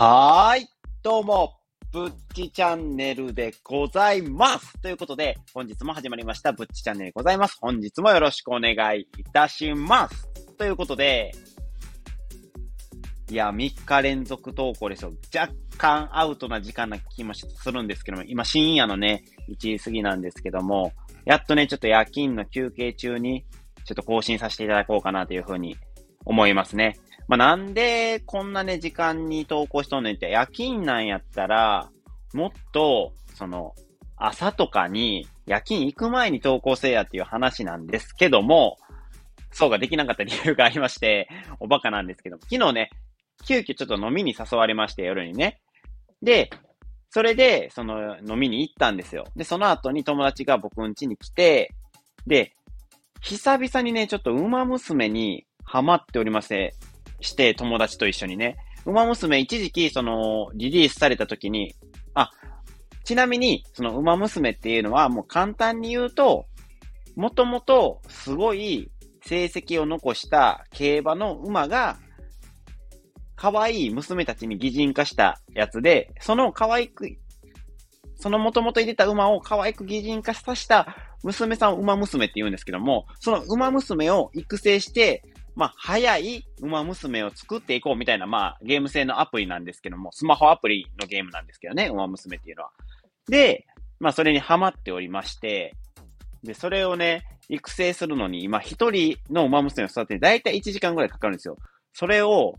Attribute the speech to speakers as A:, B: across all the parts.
A: はーい。どうも、ぶっちチャンネルでございます。ということで、本日も始まりました、ぶっちチャンネルでございます。本日もよろしくお願いいたします。ということで、いや、3日連続投稿ですよ。若干アウトな時間な気もするんですけども、今深夜のね、1時過ぎなんですけども、やっとね、ちょっと夜勤の休憩中に、ちょっと更新させていただこうかなというふうに思いますね。まあ、なんでこんなね、時間に投稿しとんねんって、夜勤なんやったら、もっと、その、朝とかに、夜勤行く前に投稿せえやっていう話なんですけども、そうができなかった理由がありまして、おバカなんですけども、昨日ね、急遽ちょっと飲みに誘われまして、夜にね。で、それで、その、飲みに行ったんですよ。で、その後に友達が僕ん家に来て、で、久々にね、ちょっと馬娘にハマっておりまして、して、友達と一緒にね。馬娘一時期、その、リリースされた時に、あ、ちなみに、その馬娘っていうのは、もう簡単に言うと、もともと、すごい成績を残した競馬の馬が、可愛い娘たちに擬人化したやつで、その可愛く、その元々入れた馬を可愛く擬人化させた娘さんを馬娘って言うんですけども、その馬娘を育成して、まあ、早い馬娘を作っていこうみたいな、まあ、ゲーム性のアプリなんですけども、スマホアプリのゲームなんですけどね、馬娘っていうのは。で、まあ、それにハマっておりまして、で、それをね、育成するのに、今、一人の馬娘を育てて、だいたい1時間ぐらいかかるんですよ。それを、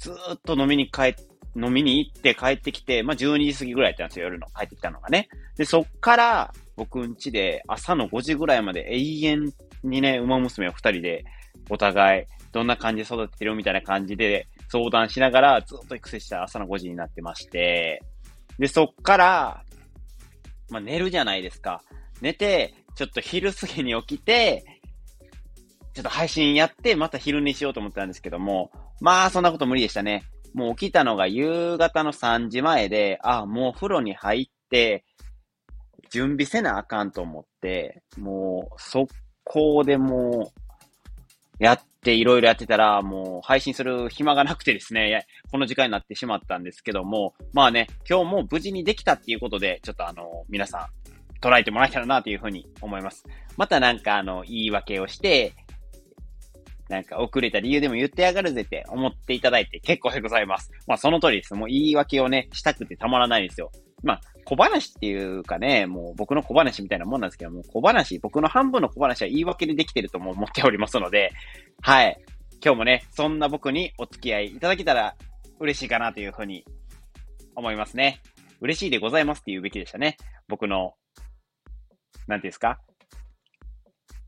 A: ずーっと飲みに帰飲みに行って帰ってきて、まあ、12時過ぎぐらいやったんですよ、夜の。帰ってきたのがね。で、そっから、僕ん家で朝の5時ぐらいまで永遠にね、馬娘を二人で、お互い、どんな感じで育ててるみたいな感じで相談しながら、ずっと育成した朝の5時になってまして、で、そっから、まあ、寝るじゃないですか。寝て、ちょっと昼過ぎに起きて、ちょっと配信やって、また昼寝しようと思ったんですけども、まあ、そんなこと無理でしたね。もう起きたのが夕方の3時前で、あ、もう風呂に入って、準備せなあかんと思って、もう、速攻でもう、やって、いろいろやってたら、もう配信する暇がなくてですね、この時間になってしまったんですけども、まあね、今日も無事にできたっていうことで、ちょっとあの、皆さん、捉えてもらえたらなというふうに思います。またなんかあの、言い訳をして、なんか遅れた理由でも言ってやがるぜって思っていただいて結構でございます。まあその通りです。もう言い訳をね、したくてたまらないですよ。まあ小話っていうかね、もう僕の小話みたいなもんなんですけども、小話、僕の半分の小話は言い訳でできてるとも思っておりますので、はい。今日もね、そんな僕にお付き合いいただけたら嬉しいかなというふうに思いますね。嬉しいでございますって言うべきでしたね。僕の、なんていうんですか？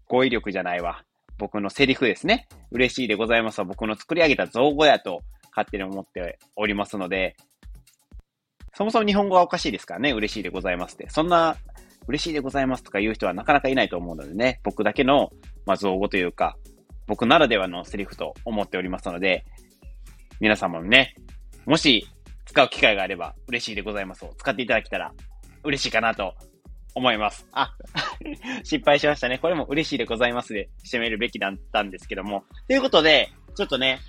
A: 語彙力じゃないわ。僕のセリフですね。嬉しいでございますは僕の作り上げた造語やと勝手に思っておりますので、そもそも日本語はおかしいですからね、嬉しいでございますって。そんな、嬉しいでございますとか言う人はなかなかいないと思うのでね、僕だけの、まあ、造語というか、僕ならではのセリフと思っておりますので、皆様もね、もし使う機会があれば嬉しいでございますを使っていただけたら嬉しいかなと思います。あ、失敗しましたね。これも嬉しいでございますで締めるべきだったんですけども。ということで、ちょっとね、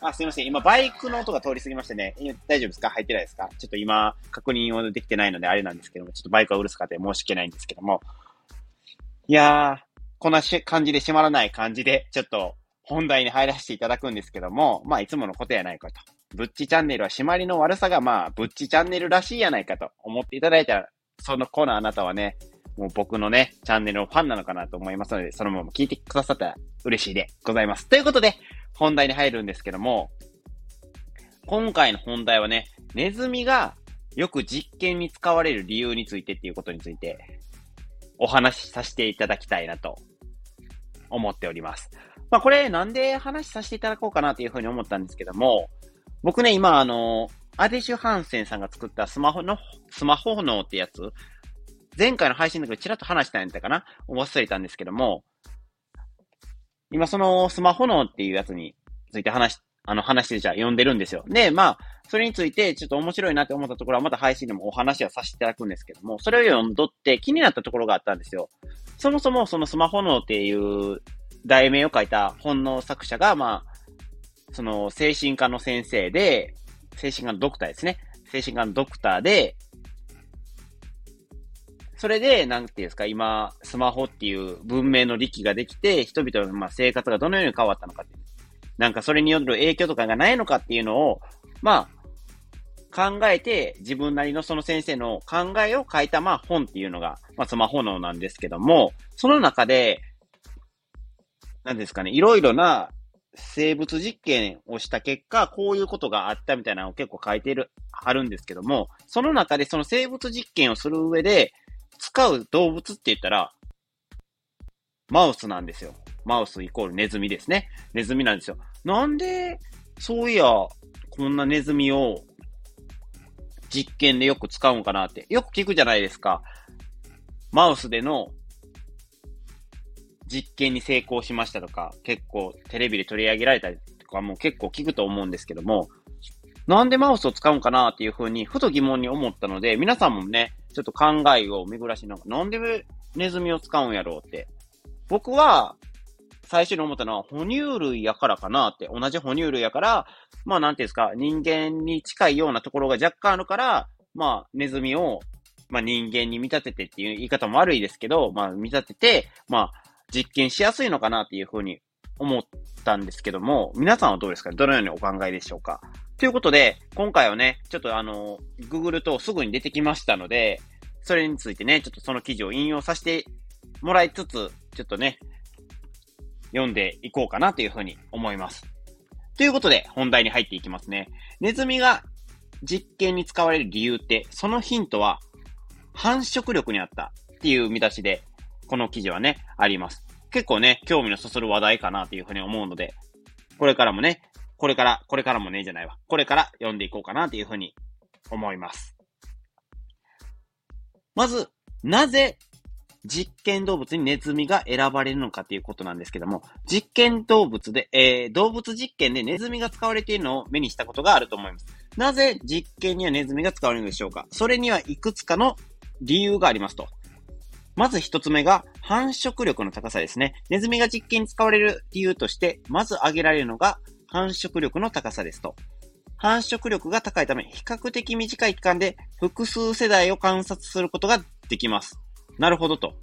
A: あ、すいません。今、バイクの音が通り過ぎましてね。大丈夫ですか？入ってないですか？ちょっと今、確認をできてないのであれなんですけども、ちょっとバイクはうるさかった申し訳ないんですけども。いやー、こんな感じで閉まらない感じで、ちょっと本題に入らせていただくんですけども、まあ、いつものことやないかと。ブッチチャンネルは締まりの悪さが、まあ、ブッチチャンネルらしいやないかと思っていただいたら、そのコーナーあなたはね、もう僕のね、チャンネルのファンなのかなと思いますので、そのまま聞いてくださったら嬉しいでございます。ということで、本題に入るんですけども、今回の本題はね、ネズミがよく実験に使われる理由についてっていうことについて、お話しさせていただきたいなと思っております。まあこれなんで話しさせていただこうかなというふうに思ったんですけども、僕ね、今あの、アデシュ・ハンセンさんが作ったスマホの、スマホ脳ってやつ、前回の配信の時にちらっと話したんやったかな？忘れたんですけども、今そのスマホ脳っていうやつについて話し、あの話でじゃあ読んでるんですよ。で、まあ、それについてちょっと面白いなって思ったところはまた配信でもお話はさせていただくんですけども、それを読んどって気になったところがあったんですよ。そもそもそのスマホ脳っていう題名を書いた本の作者が、まあ、その精神科の先生で、精神科のドクターですね。精神科のドクターで、それで、なんていうんですか、今、スマホっていう文明の利器ができて、人々のま生活がどのように変わったのかっていう。なんかそれによる影響とかがないのかっていうのを、まあ、考えて、自分なりのその先生の考えを書いた、まあ本っていうのが、まあスマホのなんですけども、その中で、なんですかね、いろいろな生物実験をした結果、こういうことがあったみたいなのを結構書いてる、あるんですけども、その中でその生物実験をする上で、使う動物って言ったら、マウスなんですよ。マウスイコールネズミですね。ネズミなんですよ。なんで、そういや、こんなネズミを実験でよく使うんかなって。よく聞くじゃないですか。マウスでの実験に成功しましたとか、結構テレビで取り上げられたりとかも結構聞くと思うんですけども、なんでマウスを使うんかなっていうふうに、ふと疑問に思ったので、皆さんもね、ちょっと考えを巡らしながら、なんでネズミを使うんやろうって。僕は、最初に思ったのは、哺乳類やからかなって。同じ哺乳類やから、まあなんていうんですか、人間に近いようなところが若干あるから、まあネズミを、まあ人間に見立ててっていう言い方も悪いですけど、まあ見立てて、まあ実験しやすいのかなっていうふうに思ったんですけども、皆さんはどうですか？どのようにお考えでしょうか？ということで、今回はね、ちょっとあの、Google とすぐに出てきましたので、それについてね、ちょっとその記事を引用させてもらいつつ、ちょっとね、読んでいこうかなというふうに思います。ということで、本題に入っていきますね。ネズミが実験に使われる理由って、そのヒントは繁殖力にあったっていう見出しで、この記事はね、あります。結構ね、興味のそそる話題かなというふうに思うので、これからもね、これから、これからもね、じゃないわ。これから読んでいこうかなというふうに思います。まず、なぜ実験動物にネズミが選ばれるのかということなんですけども、実験動物で、えー、動物実験でネズミが使われているのを目にしたことがあると思います。なぜ実験にはネズミが使われるのでしょうかそれにはいくつかの理由がありますと。まず一つ目が繁殖力の高さですね。ネズミが実験に使われる理由として、まず挙げられるのが繁殖力の高さですと。繁殖力が高いため、比較的短い期間で複数世代を観察することができます。なるほどと。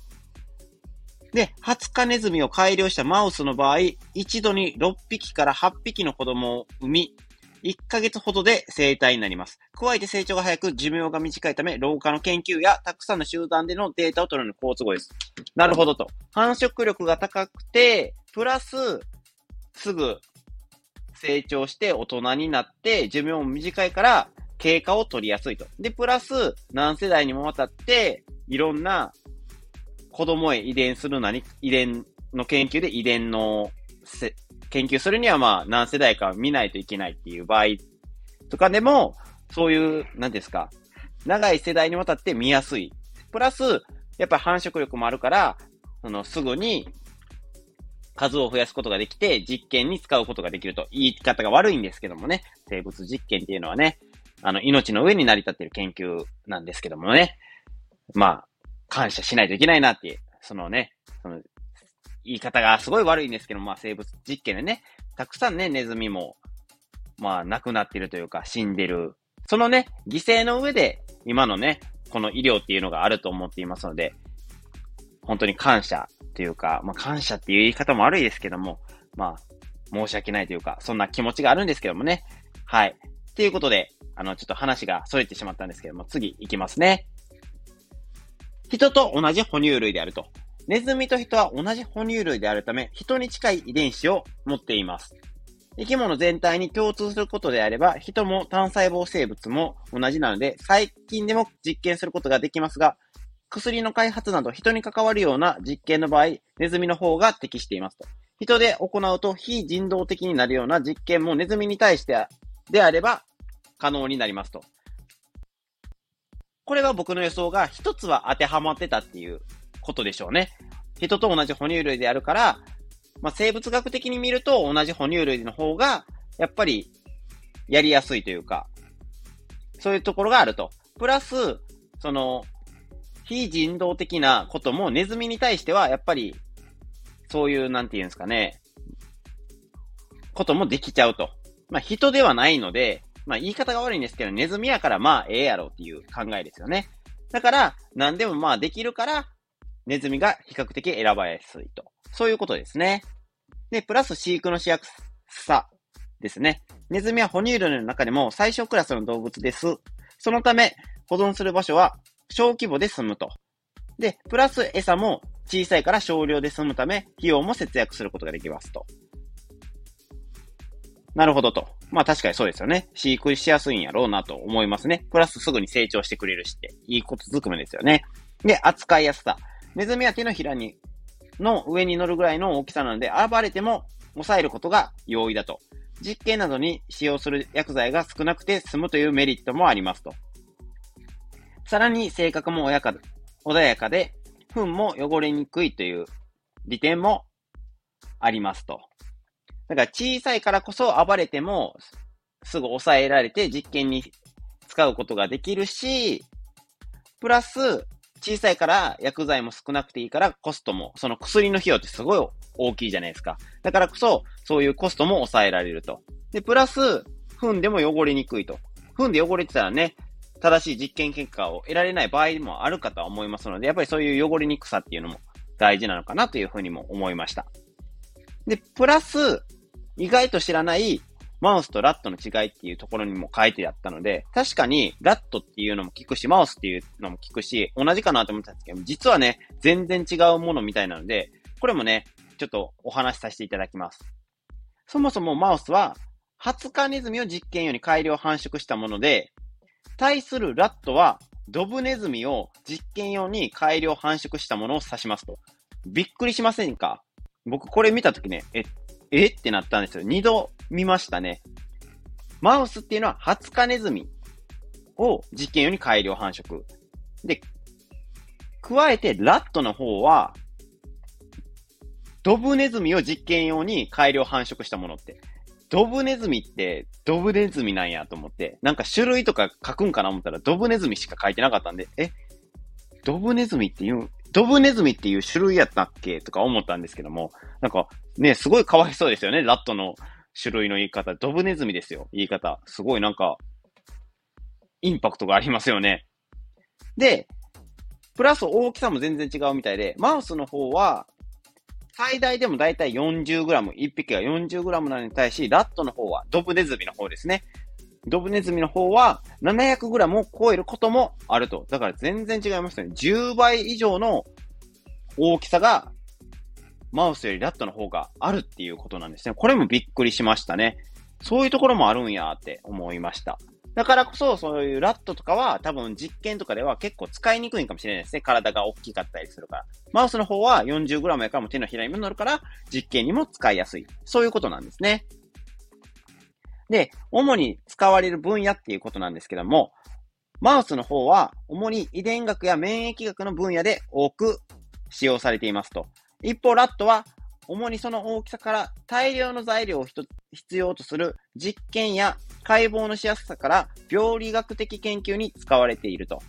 A: で、20日ネズミを改良したマウスの場合、一度に6匹から8匹の子供を産み、1ヶ月ほどで生体になります。加えて成長が早く寿命が短いため、老化の研究やたくさんの集団でのデータを取るのに好都合です。なるほどと。繁殖力が高くて、プラス、すぐ成長して大人になって寿命も短いから経過を取りやすいと。で、プラス何世代にもわたっていろんな子供へ遺伝するなに、遺伝の研究で遺伝の研究するにはまあ何世代か見ないといけないっていう場合とかでも、そういう、何ですか、長い世代にわたって見やすい。プラス、やっぱり繁殖力もあるから、そのすぐに数を増やすことができて、実験に使うことができると。言い方が悪いんですけどもね。生物実験っていうのはね、あの、命の上に成り立っている研究なんですけどもね。まあ、感謝しないといけないなっていう、そのね、その、言い方がすごい悪いんですけど、まあ生物実験でね、たくさんね、ネズミも、まあ亡くなってるというか死んでる。そのね、犠牲の上で、今のね、この医療っていうのがあると思っていますので、本当に感謝というか、まあ、感謝っていう言い方も悪いですけども、まあ、申し訳ないというか、そんな気持ちがあるんですけどもね。はい。ということで、あの、ちょっと話が逸れてしまったんですけども、次行きますね。人と同じ哺乳類であると。ネズミと人は同じ哺乳類であるため、人に近い遺伝子を持っています。生き物全体に共通することであれば、人も単細胞生物も同じなので、最近でも実験することができますが、薬の開発など人に関わるような実験の場合、ネズミの方が適していますと。人で行うと非人道的になるような実験もネズミに対してであれば可能になりますと。これは僕の予想が一つは当てはまってたっていうことでしょうね。人と同じ哺乳類であるから、まあ、生物学的に見ると同じ哺乳類の方が、やっぱりやりやすいというか、そういうところがあると。プラス、その、非人道的なこともネズミに対しては、やっぱり、そういう、なんて言うんですかね、こともできちゃうと。まあ、人ではないので、まあ言い方が悪いんですけど、ネズミやからまあええやろっていう考えですよね。だから、何でもまあできるから、ネズミが比較的選ばやすいと。そういうことですね。で、プラス飼育のしやすさですね。ネズミは哺乳類の中でも最小クラスの動物です。そのため、保存する場所は小規模で済むと。で、プラス餌も小さいから少量で済むため、費用も節約することができますと。なるほどと。まあ確かにそうですよね。飼育しやすいんやろうなと思いますね。プラスすぐに成長してくれるしって、いいことずくめですよね。で、扱いやすさ。ネズミは手のひらに、の上に乗るぐらいの大きさなので、暴れても抑えることが容易だと。実験などに使用する薬剤が少なくて済むというメリットもありますと。さらに性格も穏やか穏やかで、糞も汚れにくいという利点もありますと。だから小さいからこそ暴れてもすぐ抑えられて実験に使うことができるし、プラス小さいから薬剤も少なくていいからコストも、その薬の費用ってすごい大きいじゃないですか。だからこそ、そういうコストも抑えられると。で、プラス、糞でも汚れにくいと。糞で汚れてたらね、正しい実験結果を得られない場合もあるかとは思いますので、やっぱりそういう汚れにくさっていうのも大事なのかなというふうにも思いました。で、プラス、意外と知らないマウスとラットの違いっていうところにも書いてあったので、確かにラットっていうのも聞くし、マウスっていうのも聞くし、同じかなと思ったんですけど、実はね、全然違うものみたいなので、これもね、ちょっとお話しさせていただきます。そもそもマウスは、20日ネズミを実験用に改良繁殖したもので、対するラットは、ドブネズミを実験用に改良繁殖したものを指しますと。びっくりしませんか？僕これ見たときね、え、えってなったんですよ。二度見ましたね。マウスっていうのは20日ネズミを実験用に改良繁殖。で、加えてラットの方は、ドブネズミを実験用に改良繁殖したものって。ドブネズミってドブネズミなんやと思って、なんか種類とか書くんかな思ったらドブネズミしか書いてなかったんで、え、ドブネズミっていう、ドブネズミっていう種類やったっけ？とか思ったんですけども、なんかね、すごいかわいそうですよね、ラットの種類の言い方。ドブネズミですよ、言い方。すごいなんか、インパクトがありますよね。で、プラス大きさも全然違うみたいで、マウスの方は、最大でもだいたい 40g、1匹が 40g なのに対し、ラットの方は、ドブネズミの方ですね。ドブネズミの方は 700g を超えることもあると。だから全然違いますね。10倍以上の大きさがマウスよりラットの方があるっていうことなんですね。これもびっくりしましたね。そういうところもあるんやって思いました。だからこそ、そういうラットとかは多分実験とかでは結構使いにくいかもしれないですね。体が大きかったりするから。マウスの方は 40g やからも手のひらにも乗るから実験にも使いやすい。そういうことなんですね。で、主に使われる分野っていうことなんですけども、マウスの方は主に遺伝学や免疫学の分野で多く使用されていますと。一方、ラットは、主にその大きさから大量の材料を必要とする実験や解剖のしやすさから病理学的研究に使われていると。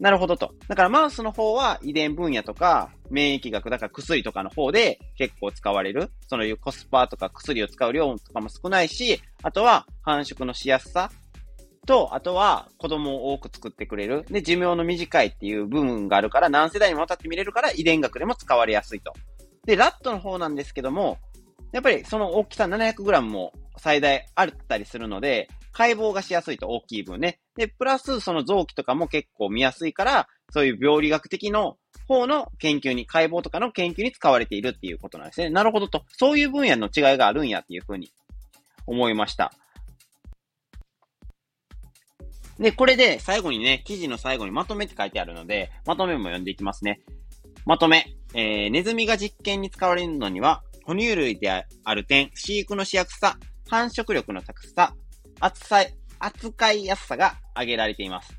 A: なるほどと。だからマウスの方は遺伝分野とか免疫学、だから薬とかの方で結構使われる。そのいうコスパとか薬を使う量とかも少ないし、あとは繁殖のしやすさと、あとは子供を多く作ってくれる。で、寿命の短いっていう部分があるから何世代にもわたって見れるから遺伝学でも使われやすいと。で、ラットの方なんですけども、やっぱりその大きさ 700g も最大あったりするので、解剖がしやすいと大きい分ね。で、プラスその臓器とかも結構見やすいから、そういう病理学的の方の研究に、解剖とかの研究に使われているっていうことなんですね。なるほどと。そういう分野の違いがあるんやっていうふうに思いました。で、これで最後にね、記事の最後にまとめって書いてあるので、まとめも読んでいきますね。まとめ。えー、ネズミが実験に使われるのには、哺乳類である点、飼育のしやすさ、繁殖力の高さ、扱い、扱いやすさが挙げられています。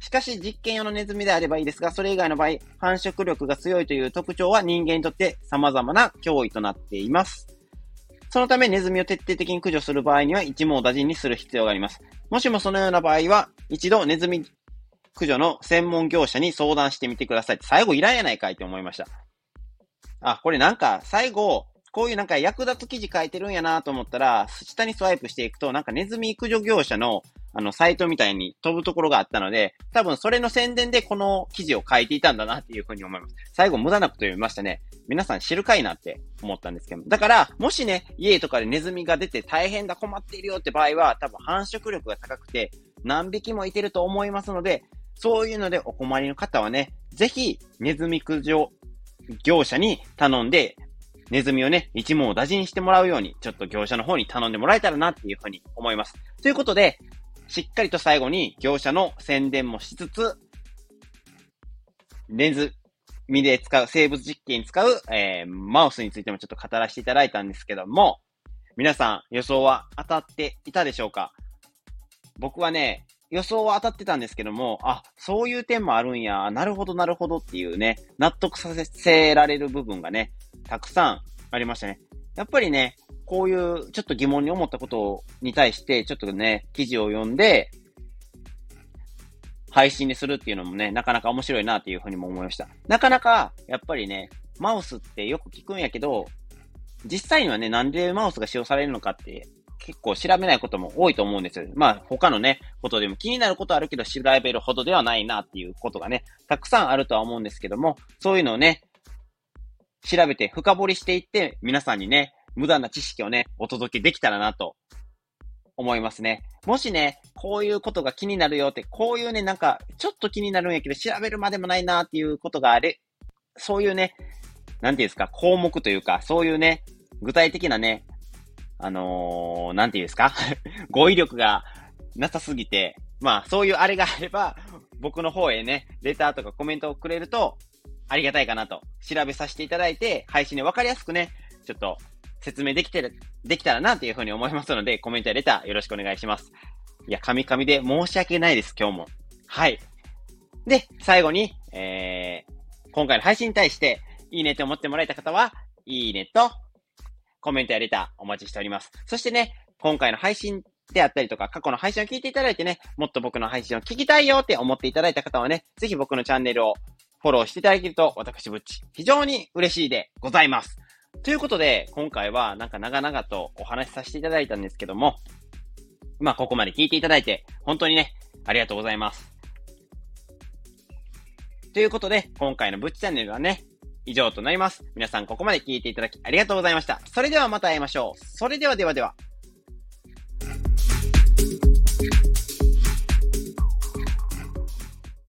A: しかし、実験用のネズミであればいいですが、それ以外の場合、繁殖力が強いという特徴は人間にとって様々な脅威となっています。そのためネズミを徹底的に駆除する場合には一網打尽にする必要があります。もしもそのような場合は、一度ネズミ駆除の専門業者に相談してみてください。最後いらんやないかいって思いました。あ、これなんか最後、こういうなんか役立つ記事書いてるんやなと思ったら、下にスワイプしていくと、なんかネズミ駆除業者の、あの、サイトみたいに飛ぶところがあったので、多分それの宣伝でこの記事を書いていたんだなっていうふうに思います。最後無駄なこと読みましたね。皆さん知るかいなって思ったんですけどだから、もしね、家とかでネズミが出て大変だ困っているよって場合は、多分繁殖力が高くて、何匹もいてると思いますので、そういうのでお困りの方はね、ぜひ、ネズミ駆除業者に頼んで、ネズミをね、一網打尽してもらうように、ちょっと業者の方に頼んでもらえたらなっていうふうに思います。ということで、しっかりと最後に業者の宣伝もしつつ、レンズミで使う、生物実験に使う、えー、マウスについてもちょっと語らせていただいたんですけども、皆さん予想は当たっていたでしょうか？僕はね、予想は当たってたんですけども、あ、そういう点もあるんや、なるほどなるほどっていうね、納得させられる部分がね、たくさんありましたね。やっぱりね、こういうちょっと疑問に思ったことに対して、ちょっとね、記事を読んで、配信にするっていうのもね、なかなか面白いなっていうふうにも思いました。なかなか、やっぱりね、マウスってよく聞くんやけど、実際にはね、なんでマウスが使用されるのかって結構調べないことも多いと思うんですよ。まあ、他のね、ことでも気になることあるけど調べるほどではないなっていうことがね、たくさんあるとは思うんですけども、そういうのをね、調べて深掘りしていって、皆さんにね、無駄な知識をね、お届けできたらなと思いますね。もしね、こういうことが気になるよって、こういうね、なんか、ちょっと気になるんやけど、調べるまでもないなっていうことがある。そういうね、なんていうんですか、項目というか、そういうね、具体的なね、あのー、なんていうんですか？語彙力がなさすぎて、まあ、そういうあれがあれば、僕の方へね、レターとかコメントをくれると、ありがたいかなと、調べさせていただいて、配信でわかりやすくね、ちょっと、説明できてる、できたらなというふうに思いますので、コメントやレターよろしくお願いします。いや、神々で申し訳ないです、今日も。はい。で、最後に、えー、今回の配信に対して、いいねと思ってもらえた方は、いいねと、コメントやレターお待ちしております。そしてね、今回の配信であったりとか、過去の配信を聞いていただいてね、もっと僕の配信を聞きたいよって思っていただいた方はね、ぜひ僕のチャンネルをフォローしていただけると、私ぶっち、非常に嬉しいでございます。ということで、今回はなんか長々とお話しさせていただいたんですけども、まあ、ここまで聞いていただいて、本当にね、ありがとうございます。ということで、今回のぶっちチャンネルはね、以上となります。皆さんここまで聞いていただきありがとうございました。それではまた会いましょう。それではではでは。